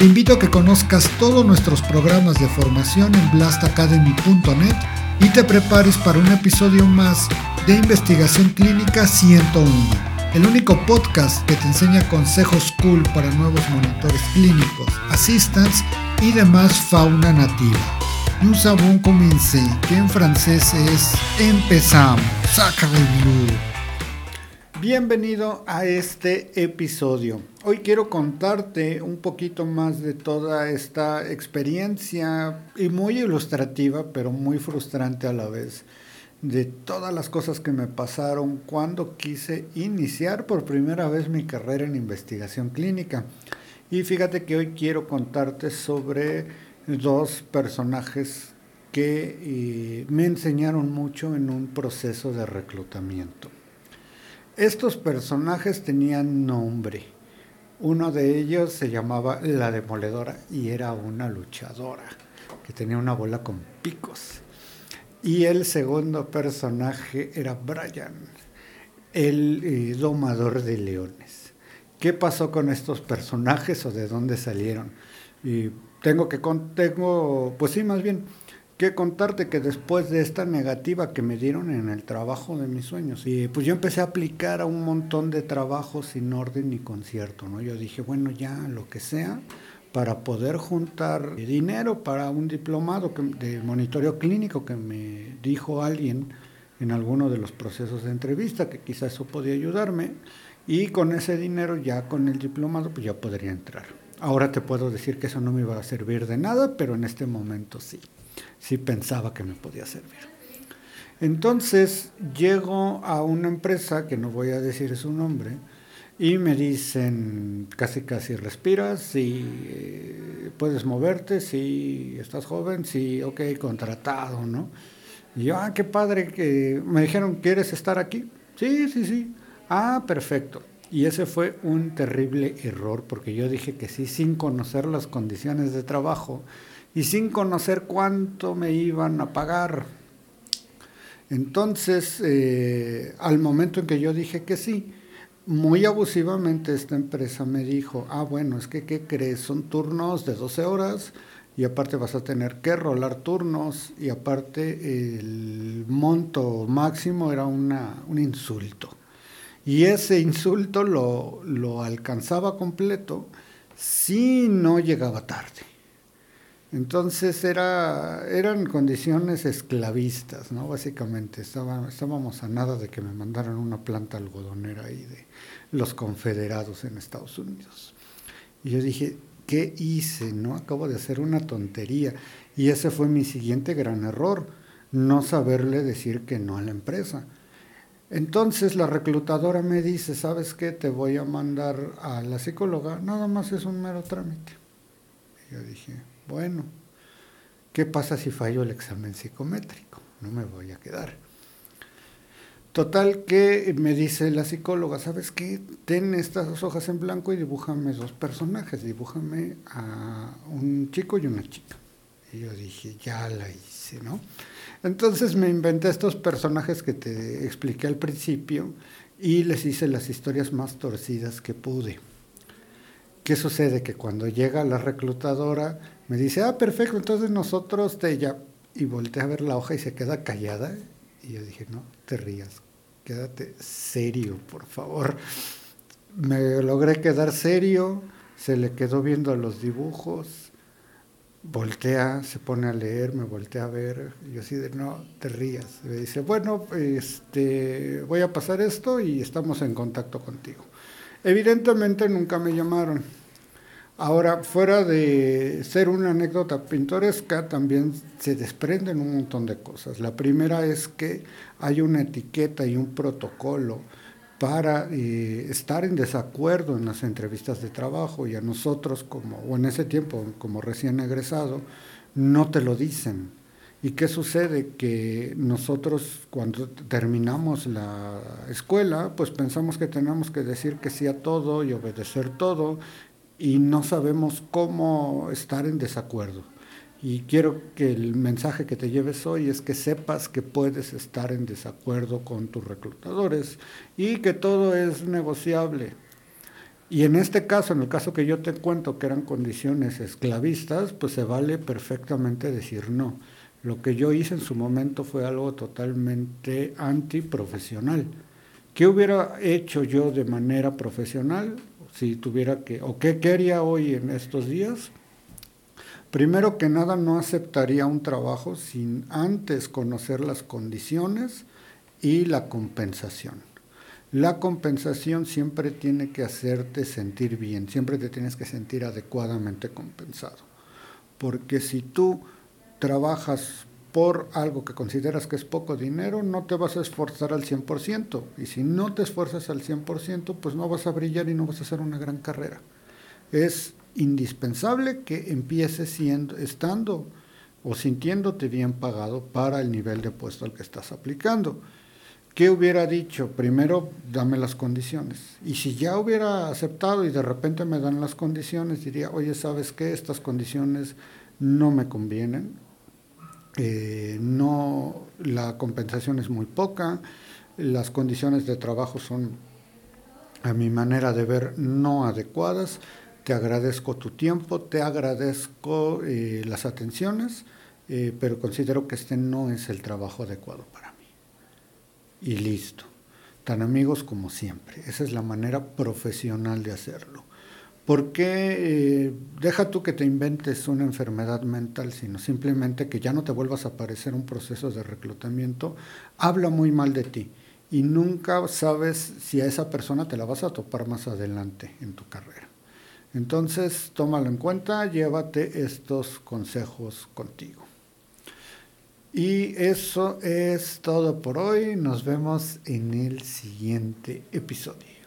Te invito a que conozcas todos nuestros programas de formación en blastacademy.net y te prepares para un episodio más de Investigación Clínica 101, el único podcast que te enseña consejos cool para nuevos monitores clínicos, assistants y demás fauna nativa. Nous avons commencé, que en francés es empezamos, saca el. Bienvenido a este episodio. Hoy quiero contarte un poquito más de toda esta experiencia y muy ilustrativa, pero muy frustrante a la vez, de todas las cosas que me pasaron cuando quise iniciar por primera vez mi carrera en investigación clínica. Y fíjate que hoy quiero contarte sobre dos personajes que eh, me enseñaron mucho en un proceso de reclutamiento. Estos personajes tenían nombre. Uno de ellos se llamaba La Demoledora y era una luchadora que tenía una bola con picos. Y el segundo personaje era Brian, el eh, domador de leones. ¿Qué pasó con estos personajes o de dónde salieron? Y tengo que tengo, pues sí, más bien que contarte que después de esta negativa que me dieron en el trabajo de mis sueños, y pues yo empecé a aplicar a un montón de trabajos sin orden ni concierto, ¿no? Yo dije, bueno, ya lo que sea para poder juntar dinero para un diplomado de monitoreo clínico que me dijo alguien en alguno de los procesos de entrevista, que quizás eso podía ayudarme, y con ese dinero ya con el diplomado pues ya podría entrar. Ahora te puedo decir que eso no me iba a servir de nada, pero en este momento sí sí pensaba que me podía servir. Entonces llego a una empresa, que no voy a decir su nombre, y me dicen casi casi respiras, si eh, puedes moverte, si estás joven, si ok, contratado, ¿no? Y yo, ah, qué padre que me dijeron, ¿quieres estar aquí? Sí, sí, sí. Ah, perfecto. Y ese fue un terrible error porque yo dije que sí sin conocer las condiciones de trabajo y sin conocer cuánto me iban a pagar. Entonces, eh, al momento en que yo dije que sí, muy abusivamente esta empresa me dijo, ah, bueno, es que, ¿qué crees? Son turnos de 12 horas y aparte vas a tener que rolar turnos y aparte el monto máximo era una, un insulto. Y ese insulto lo, lo alcanzaba completo si no llegaba tarde. Entonces era, eran condiciones esclavistas, ¿no? Básicamente, estábamos a nada de que me mandaran una planta algodonera ahí de los confederados en Estados Unidos. Y yo dije, ¿qué hice? ¿No? Acabo de hacer una tontería. Y ese fue mi siguiente gran error, no saberle decir que no a la empresa. Entonces la reclutadora me dice, ¿sabes qué? Te voy a mandar a la psicóloga, nada más es un mero trámite. Y yo dije, bueno, ¿qué pasa si fallo el examen psicométrico? No me voy a quedar. Total que me dice la psicóloga, ¿sabes qué? Ten estas dos hojas en blanco y dibújame dos personajes, dibújame a un chico y una chica. Y yo dije, ya la hice, ¿no? Entonces me inventé estos personajes que te expliqué al principio y les hice las historias más torcidas que pude. ¿Qué sucede? Que cuando llega la reclutadora me dice, ah, perfecto, entonces nosotros te ya... Y volteé a ver la hoja y se queda callada. Y yo dije, no, te rías, quédate serio, por favor. Me logré quedar serio, se le quedó viendo los dibujos, voltea, se pone a leer, me voltea a ver, yo así de, no, te rías. Me dice, bueno, este, voy a pasar esto y estamos en contacto contigo. Evidentemente nunca me llamaron Ahora, fuera de ser una anécdota pintoresca, también se desprenden un montón de cosas. La primera es que hay una etiqueta y un protocolo para eh, estar en desacuerdo en las entrevistas de trabajo y a nosotros como, o en ese tiempo como recién egresado, no te lo dicen. ¿Y qué sucede? Que nosotros cuando terminamos la escuela, pues pensamos que tenemos que decir que sí a todo y obedecer todo y no sabemos cómo estar en desacuerdo. Y quiero que el mensaje que te lleves hoy es que sepas que puedes estar en desacuerdo con tus reclutadores y que todo es negociable. Y en este caso, en el caso que yo te cuento que eran condiciones esclavistas, pues se vale perfectamente decir no. Lo que yo hice en su momento fue algo totalmente antiprofesional. ¿Qué hubiera hecho yo de manera profesional si tuviera que, o qué quería hoy en estos días? Primero que nada, no aceptaría un trabajo sin antes conocer las condiciones y la compensación. La compensación siempre tiene que hacerte sentir bien, siempre te tienes que sentir adecuadamente compensado. Porque si tú trabajas por algo que consideras que es poco dinero, no te vas a esforzar al 100%. Y si no te esfuerzas al 100%, pues no vas a brillar y no vas a hacer una gran carrera. Es indispensable que empieces siendo, estando o sintiéndote bien pagado para el nivel de puesto al que estás aplicando. ¿Qué hubiera dicho? Primero, dame las condiciones. Y si ya hubiera aceptado y de repente me dan las condiciones, diría, oye, ¿sabes qué? Estas condiciones no me convienen, eh, no, la compensación es muy poca, las condiciones de trabajo son, a mi manera de ver, no adecuadas. Te agradezco tu tiempo, te agradezco eh, las atenciones, eh, pero considero que este no es el trabajo adecuado para mí. Y listo. Tan amigos como siempre. Esa es la manera profesional de hacerlo. ¿Por qué eh, deja tú que te inventes una enfermedad mental, sino simplemente que ya no te vuelvas a aparecer un proceso de reclutamiento? Habla muy mal de ti y nunca sabes si a esa persona te la vas a topar más adelante en tu carrera. Entonces, tómalo en cuenta, llévate estos consejos contigo. Y eso es todo por hoy. Nos vemos en el siguiente episodio.